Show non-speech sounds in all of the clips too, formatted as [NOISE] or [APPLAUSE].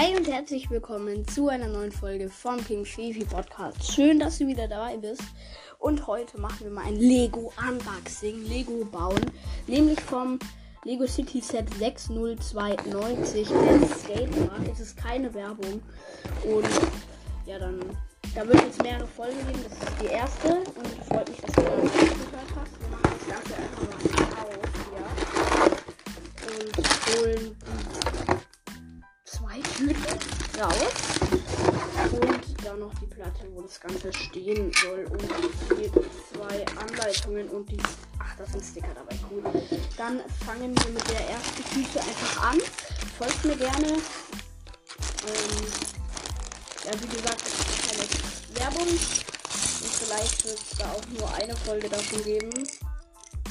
Hi und herzlich willkommen zu einer neuen Folge vom King Fifi Podcast. Schön, dass du wieder dabei bist. Und heute machen wir mal ein Lego Unboxing, Lego bauen, nämlich vom Lego City Set 60290, der Skatepark. Es ist keine Werbung. Und ja, dann, da wird jetzt mehrere Folgen geben. Das ist die erste. Und ich freue mich, dass du da gehört hast. Wir machen das Ganze einfach mal auf, ja. Und holen raus. Und dann noch die Platte, wo das Ganze stehen soll. Und die zwei Anleitungen und die. Ach, da sind Sticker dabei. Cool. Dann fangen wir mit der ersten Tüte einfach an. Folgt mir gerne. Ähm, ja, wie gesagt, das ist keine Werbung. Und vielleicht wird es da auch nur eine Folge davon geben.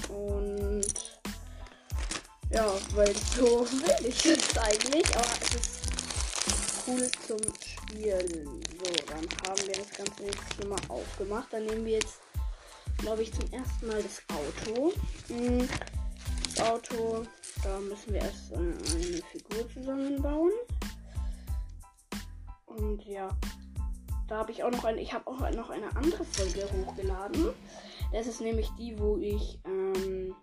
Und ja, weil so will ich es eigentlich. Aber es ist cool zum Spielen. So, dann haben wir das Ganze jetzt hier mal aufgemacht. Dann nehmen wir jetzt, glaube ich, zum ersten Mal das Auto. Hm, Das Auto, da müssen wir erst äh, eine Figur zusammenbauen. Und ja, da habe ich auch noch eine, ich habe auch noch eine andere Folge hochgeladen. Das ist nämlich die, wo ich ähm,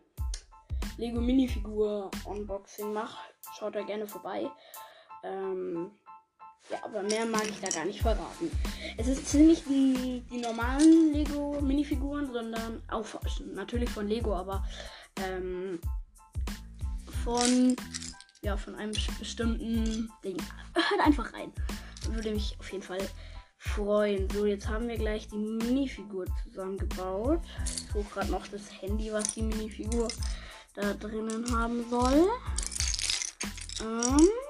Lego Minifigur Unboxing mache. Schaut da gerne vorbei. Ähm, ja, aber mehr mag ich da gar nicht verraten. Es ist nicht die, die normalen Lego Minifiguren, sondern auch natürlich von Lego, aber ähm, von ja von einem bestimmten Ding. [LAUGHS] Hört einfach rein. Würde mich auf jeden Fall freuen. So, jetzt haben wir gleich die Minifigur zusammengebaut. Ich suche gerade noch das Handy, was die Minifigur da drinnen haben soll. Ähm.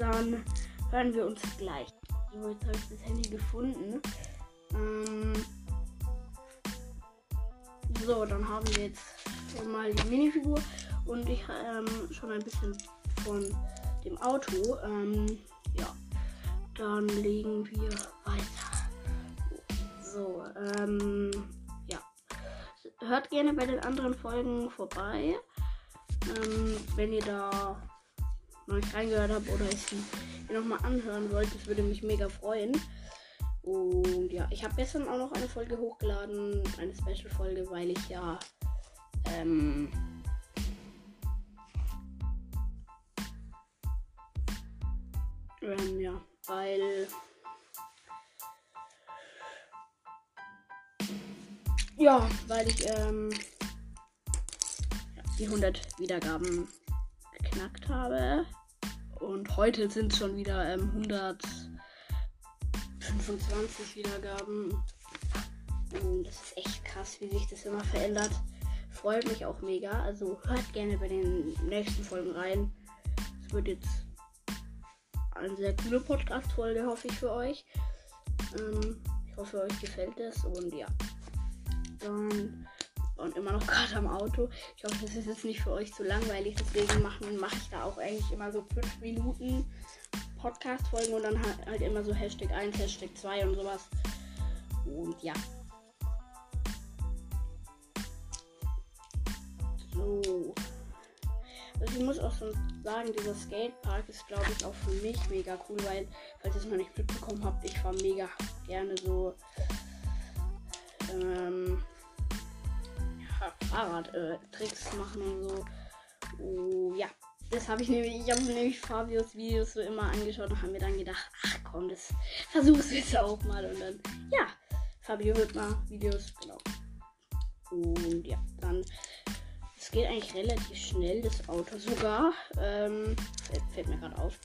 Dann hören wir uns gleich. So, jetzt habe ich das Handy gefunden. Ähm. So, dann haben wir jetzt mal die Minifigur und ich ähm, schon ein bisschen von dem Auto. Ähm, ja, dann legen wir weiter. So, ähm, ja. Hört gerne bei den anderen Folgen vorbei. Ähm, wenn ihr da noch nicht reingehört habt oder es nochmal anhören wollt, das würde mich mega freuen. Und ja, ich habe gestern auch noch eine Folge hochgeladen, eine Special-Folge, weil ich ja ähm, ähm, ja, weil ja, weil ich ähm, die 100 Wiedergaben geknackt habe und heute sind schon wieder ähm, 125 Wiedergaben und das ist echt krass, wie sich das immer verändert freut mich auch mega. Also hört gerne bei den nächsten Folgen rein. Es wird jetzt eine sehr coole Podcast-Folge, hoffe ich für euch. Ähm, ich hoffe, euch gefällt es und ja. Dann und immer noch [LAUGHS] gerade am Auto. Ich hoffe, das ist jetzt nicht für euch zu langweilig. Deswegen mache mach ich da auch eigentlich immer so 5 Minuten Podcast-Folgen und dann halt, halt immer so Hashtag 1, Hashtag 2 und sowas. Und ja. So. Also ich muss auch schon sagen, dieser Skatepark ist, glaube ich, auch für mich mega cool, weil, falls ihr es noch nicht mitbekommen habt, ich fahre mega gerne so ähm, Fahrradtricks äh, machen und so. Oh, ja, das habe ich nämlich, ich habe nämlich Fabios Videos so immer angeschaut und habe mir dann gedacht, ach komm, das versuchst du jetzt auch mal. Und dann, ja, Fabio wird mal Videos, genau. Und ja, dann es geht eigentlich relativ schnell, das Auto sogar. Ähm, fällt mir gerade auf.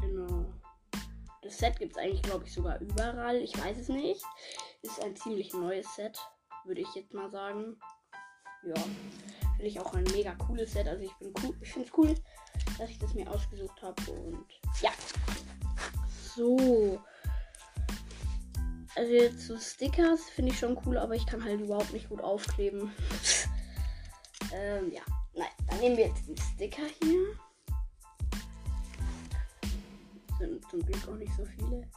Genau. Das Set gibt es eigentlich, glaube ich, sogar überall. Ich weiß es nicht. Ist ein ziemlich neues Set, würde ich jetzt mal sagen. Ja. Finde ich auch ein mega cooles Set. Also ich bin cool. Ich finde es cool, dass ich das mir ausgesucht habe. Und ja. So. Also jetzt so Stickers finde ich schon cool, aber ich kann halt überhaupt nicht gut aufkleben. [LAUGHS] Ähm, ja. Nein, dann nehmen wir jetzt den Sticker hier. Sind zum Glück auch nicht so viele.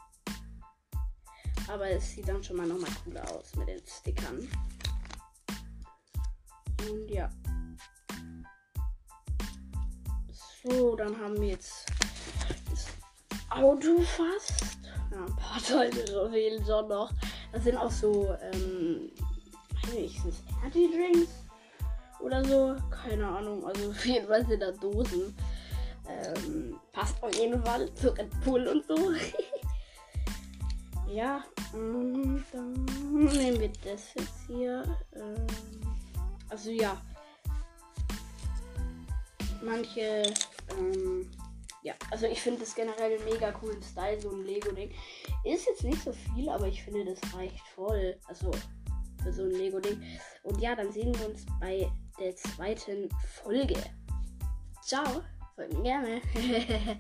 Aber es sieht dann schon mal nochmal cooler aus mit den Stickern. Und ja. So, dann haben wir jetzt das Auto fast. Ja, ein paar Teile fehlen schon noch. Das sind auch so, ähm, weiß nicht, sind Energy Drinks oder so? Keine Ahnung. Also auf jeden Fall sind da Dosen. Ähm, passt auf jeden Fall zu Red Bull und so. [LAUGHS] ja, und dann nehmen wir das jetzt hier. Ähm, also ja. Manche, ähm, ja, also ich finde das generell mega coolen Style, so ein Lego-Ding. Ist jetzt nicht so viel, aber ich finde, das reicht voll. Also für so ein Lego-Ding. Und ja, dann sehen wir uns bei der zweiten Folge. Ciao, folgen gerne. [LAUGHS]